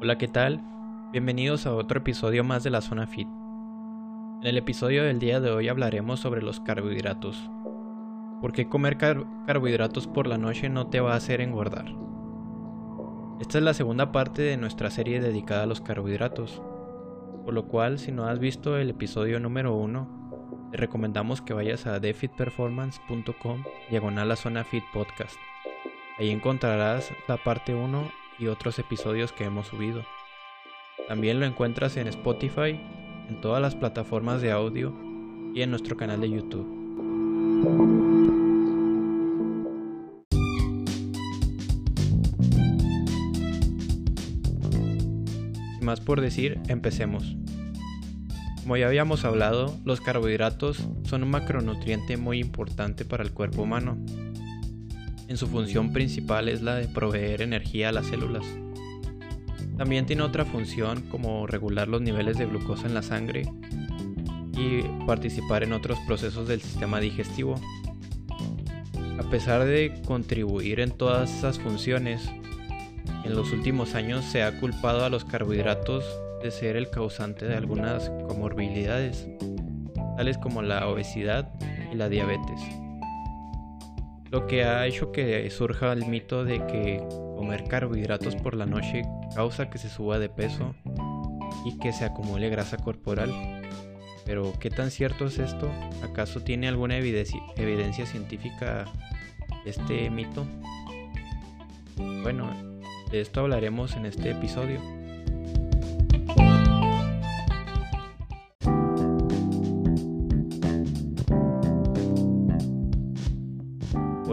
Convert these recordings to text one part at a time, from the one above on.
Hola, ¿qué tal? Bienvenidos a otro episodio más de la Zona Fit. En el episodio del día de hoy hablaremos sobre los carbohidratos. ¿Por qué comer carbohidratos por la noche no te va a hacer engordar? Esta es la segunda parte de nuestra serie dedicada a los carbohidratos, por lo cual si no has visto el episodio número 1, te recomendamos que vayas a defitperformance.com diagonal a Zona Fit Podcast. Ahí encontrarás la parte 1 y otros episodios que hemos subido. También lo encuentras en Spotify, en todas las plataformas de audio y en nuestro canal de YouTube. Sin más por decir, empecemos. Como ya habíamos hablado, los carbohidratos son un macronutriente muy importante para el cuerpo humano en su función principal es la de proveer energía a las células. También tiene otra función como regular los niveles de glucosa en la sangre y participar en otros procesos del sistema digestivo. A pesar de contribuir en todas esas funciones, en los últimos años se ha culpado a los carbohidratos de ser el causante de algunas comorbilidades, tales como la obesidad y la diabetes lo que ha hecho que surja el mito de que comer carbohidratos por la noche causa que se suba de peso y que se acumule grasa corporal. Pero ¿qué tan cierto es esto? ¿Acaso tiene alguna evidencia, científica este mito? Bueno, de esto hablaremos en este episodio.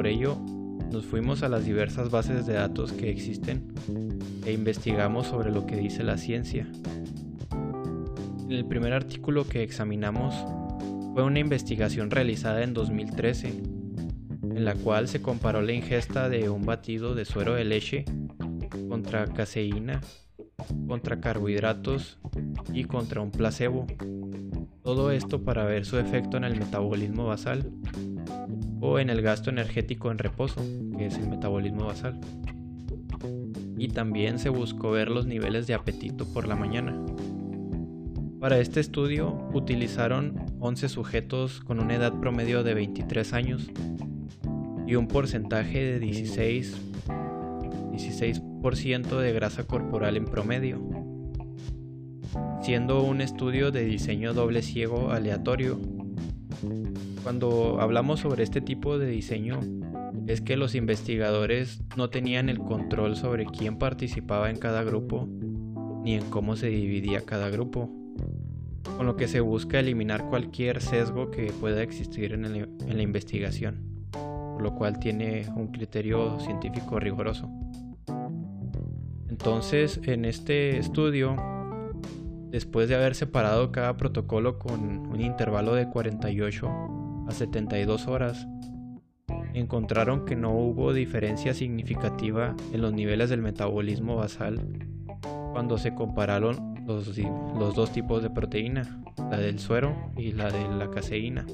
Por ello, nos fuimos a las diversas bases de datos que existen e investigamos sobre lo que dice la ciencia. El primer artículo que examinamos fue una investigación realizada en 2013, en la cual se comparó la ingesta de un batido de suero de leche contra caseína, contra carbohidratos y contra un placebo. Todo esto para ver su efecto en el metabolismo basal o en el gasto energético en reposo, que es el metabolismo basal. Y también se buscó ver los niveles de apetito por la mañana. Para este estudio utilizaron 11 sujetos con una edad promedio de 23 años y un porcentaje de 16, 16% de grasa corporal en promedio, siendo un estudio de diseño doble ciego aleatorio cuando hablamos sobre este tipo de diseño es que los investigadores no tenían el control sobre quién participaba en cada grupo ni en cómo se dividía cada grupo, con lo que se busca eliminar cualquier sesgo que pueda existir en, en la investigación, lo cual tiene un criterio científico riguroso. Entonces, en este estudio, después de haber separado cada protocolo con un intervalo de 48 a 72 horas, encontraron que no hubo diferencia significativa en los niveles del metabolismo basal cuando se compararon los, dos tipos de proteína, la del suero y la de la caseína.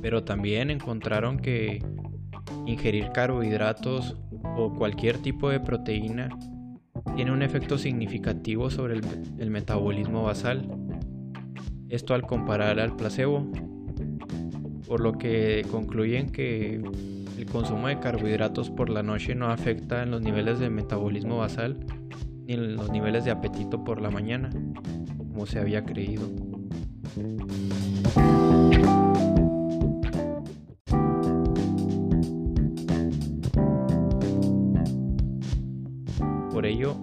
Pero también encontraron que ingerir carbohidratos o cualquier tipo de proteína tiene un efecto significativo sobre el, el metabolismo basal. Esto al comparar al placebo, por lo que concluyen que el consumo de carbohidratos por la noche no afecta en los niveles de metabolismo basal ni en los niveles de apetito por la mañana, como se había creído. Por ello,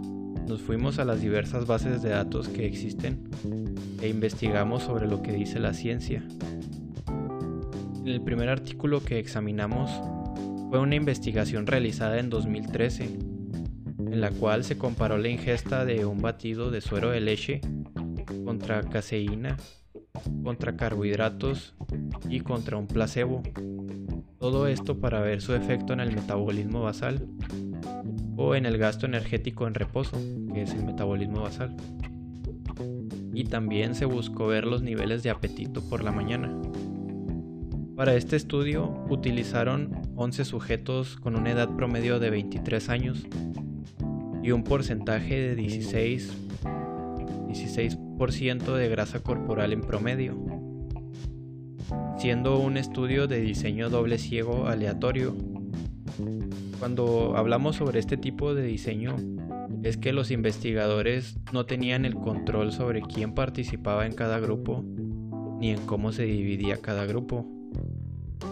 nos fuimos a las diversas bases de datos que existen e investigamos sobre lo que dice la ciencia el primer artículo que examinamos fue una investigación realizada en 2013, en la cual se comparó la ingesta de un batido de suero de leche contra caseína, contra carbohidratos y contra un placebo. Todo esto para ver su efecto en el metabolismo basal o en el gasto energético en reposo, que es el metabolismo basal. Y también se buscó ver los niveles de apetito por la mañana. Para este estudio utilizaron 11 sujetos con una edad promedio de 23 años y un porcentaje de 16, 16% de grasa corporal en promedio, siendo un estudio de diseño doble ciego aleatorio. Cuando hablamos sobre este tipo de diseño, es que los investigadores no tenían el control sobre quién participaba en cada grupo ni en cómo se dividía cada grupo,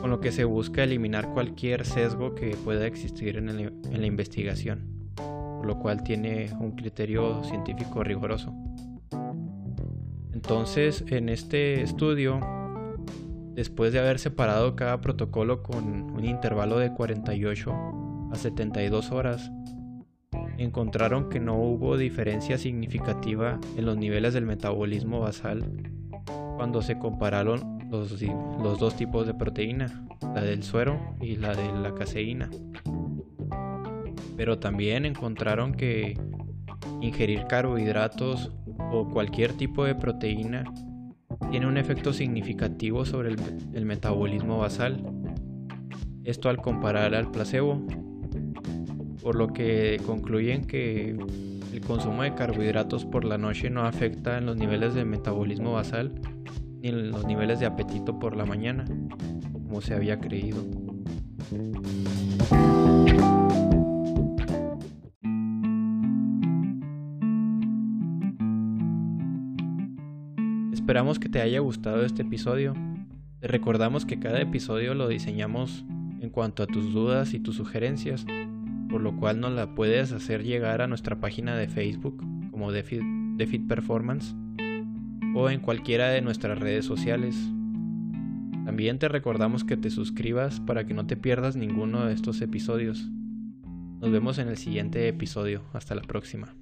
con lo que se busca eliminar cualquier sesgo que pueda existir en, la investigación, por lo cual tiene un criterio científico riguroso. Entonces, en este estudio, después de haber separado cada protocolo con un intervalo de 48 a 72 horas, encontraron que no hubo diferencia significativa en los niveles del metabolismo basal cuando se compararon los, dos tipos de proteína, la del suero y la de la caseína. Pero también encontraron que ingerir carbohidratos o cualquier tipo de proteína tiene un efecto significativo sobre el metabolismo basal. Esto al comparar al placebo, por lo que concluyen que el consumo de carbohidratos por la noche no afecta en los niveles de metabolismo basal ni los niveles de apetito por la mañana, como se había creído. Esperamos que te haya gustado este episodio. Te recordamos que cada episodio lo diseñamos en cuanto a tus dudas y tus sugerencias por lo cual nos la puedes hacer llegar a nuestra página de Facebook como DeFit, Performance o en cualquiera de nuestras redes sociales. También te recordamos que te suscribas para que no te pierdas ninguno de estos episodios. Nos vemos en el siguiente episodio. Hasta la próxima.